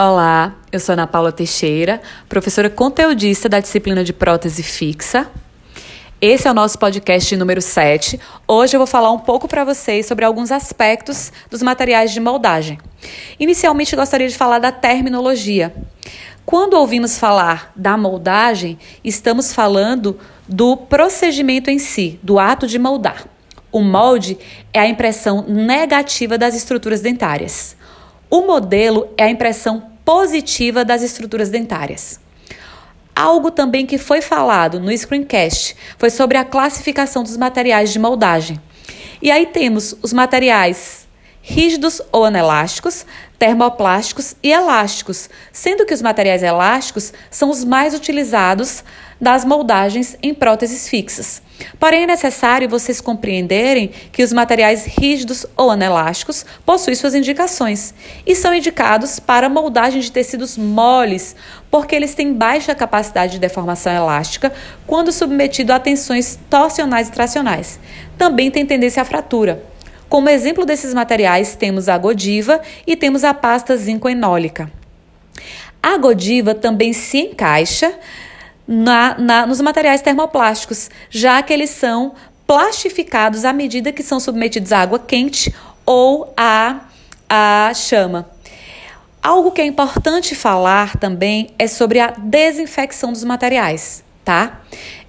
Olá, eu sou Ana Paula Teixeira, professora conteudista da disciplina de prótese fixa. Esse é o nosso podcast número 7. Hoje eu vou falar um pouco para vocês sobre alguns aspectos dos materiais de moldagem. Inicialmente, gostaria de falar da terminologia. Quando ouvimos falar da moldagem, estamos falando do procedimento em si, do ato de moldar. O molde é a impressão negativa das estruturas dentárias. O modelo é a impressão positiva das estruturas dentárias. Algo também que foi falado no screencast foi sobre a classificação dos materiais de moldagem. E aí temos os materiais rígidos ou anelásticos, termoplásticos e elásticos, sendo que os materiais elásticos são os mais utilizados das moldagens em próteses fixas. Porém, é necessário vocês compreenderem que os materiais rígidos ou anelásticos possuem suas indicações e são indicados para moldagem de tecidos moles, porque eles têm baixa capacidade de deformação elástica quando submetido a tensões torsionais e tracionais. Também tem tendência à fratura. Como exemplo desses materiais, temos a godiva e temos a pasta zinco-enólica. A godiva também se encaixa na, na, nos materiais termoplásticos, já que eles são plastificados à medida que são submetidos à água quente ou à, à chama. Algo que é importante falar também é sobre a desinfecção dos materiais, tá?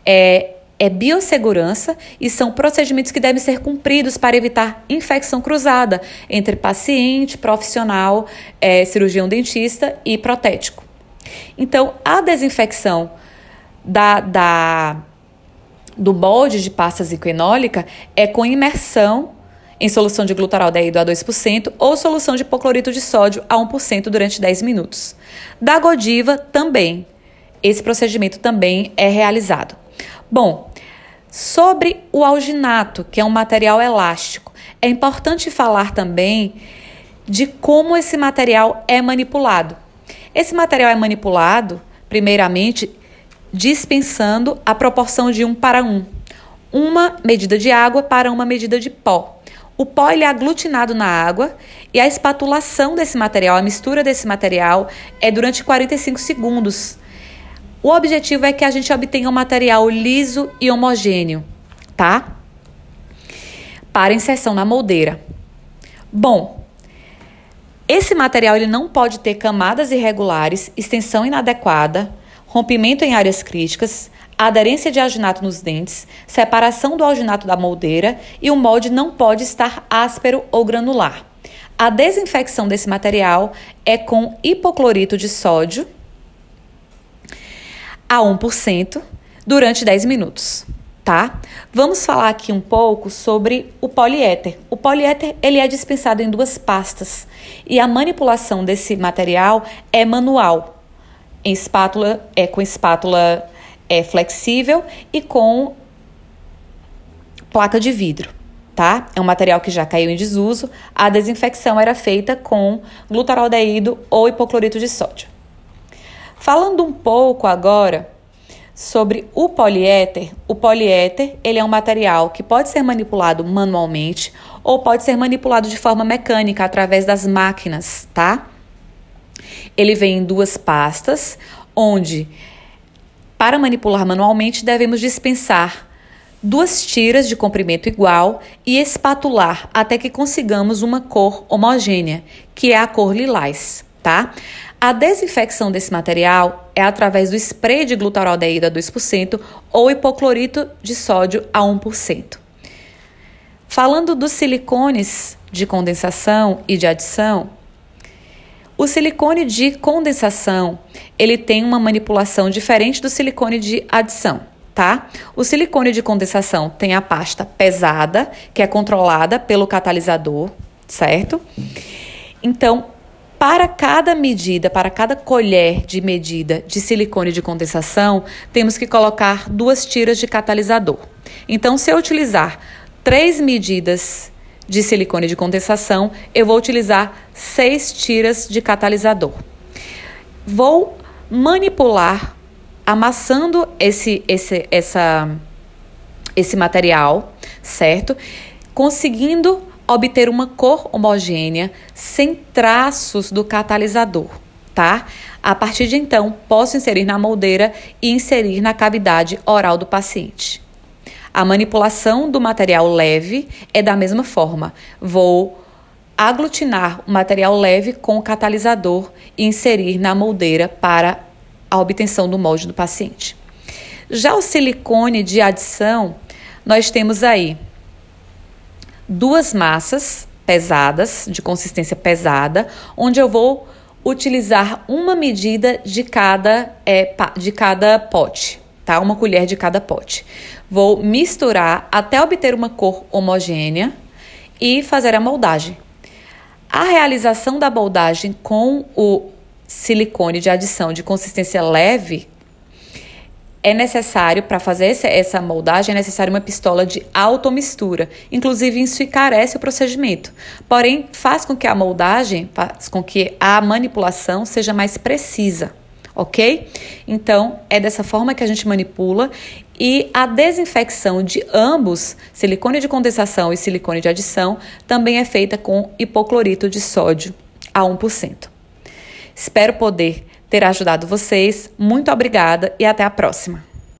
É, é biossegurança e são procedimentos que devem ser cumpridos para evitar infecção cruzada entre paciente, profissional, é, cirurgião dentista e protético. Então, a desinfecção da, da, do molde de pasta zicoenólica é com imersão em solução de glutaraldeído a 2% ou solução de hipoclorito de sódio a 1% durante 10 minutos. Da Godiva também. Esse procedimento também é realizado. Bom, sobre o alginato, que é um material elástico, é importante falar também de como esse material é manipulado. Esse material é manipulado, primeiramente, dispensando a proporção de 1 para 1. Uma medida de água para uma medida de pó. O pó ele é aglutinado na água e a espatulação desse material, a mistura desse material, é durante 45 segundos. O objetivo é que a gente obtenha um material liso e homogêneo, tá? Para inserção na moldeira. Bom, esse material ele não pode ter camadas irregulares, extensão inadequada, rompimento em áreas críticas, aderência de alginato nos dentes, separação do alginato da moldeira e o molde não pode estar áspero ou granular. A desinfecção desse material é com hipoclorito de sódio a 1% durante 10 minutos, tá? Vamos falar aqui um pouco sobre o poliéter. O poliéter ele é dispensado em duas pastas e a manipulação desse material é manual em espátula, é com espátula é, flexível e com placa de vidro, tá? É um material que já caiu em desuso. A desinfecção era feita com glutaraldeído ou hipoclorito de sódio. Falando um pouco agora sobre o poliéter, o poliéter ele é um material que pode ser manipulado manualmente ou pode ser manipulado de forma mecânica através das máquinas, tá? Ele vem em duas pastas, onde, para manipular manualmente, devemos dispensar duas tiras de comprimento igual e espatular até que consigamos uma cor homogênea, que é a cor lilás, tá? A desinfecção desse material é através do spray de glutaraldeído a 2% ou hipoclorito de sódio a 1%. Falando dos silicones de condensação e de adição, o silicone de condensação, ele tem uma manipulação diferente do silicone de adição, tá? O silicone de condensação tem a pasta pesada, que é controlada pelo catalisador, certo? Então, para cada medida, para cada colher de medida de silicone de condensação, temos que colocar duas tiras de catalisador. Então, se eu utilizar três medidas de silicone de condensação, eu vou utilizar seis tiras de catalisador. Vou manipular amassando esse, esse, essa, esse material, certo? Conseguindo obter uma cor homogênea sem traços do catalisador, tá? A partir de então, posso inserir na moldeira e inserir na cavidade oral do paciente. A manipulação do material leve é da mesma forma. Vou aglutinar o material leve com o catalisador e inserir na moldeira para a obtenção do molde do paciente. Já o silicone de adição, nós temos aí duas massas pesadas, de consistência pesada, onde eu vou utilizar uma medida de cada, é, de cada pote, tá? Uma colher de cada pote. Vou misturar até obter uma cor homogênea e fazer a moldagem. A realização da moldagem com o silicone de adição de consistência leve é necessário, para fazer essa moldagem, é necessário uma pistola de automistura. Inclusive, isso encarece o procedimento. Porém, faz com que a moldagem, faz com que a manipulação seja mais precisa, ok? Então, é dessa forma que a gente manipula e a desinfecção de ambos, silicone de condensação e silicone de adição, também é feita com hipoclorito de sódio a 1%. Espero poder ter ajudado vocês. Muito obrigada e até a próxima.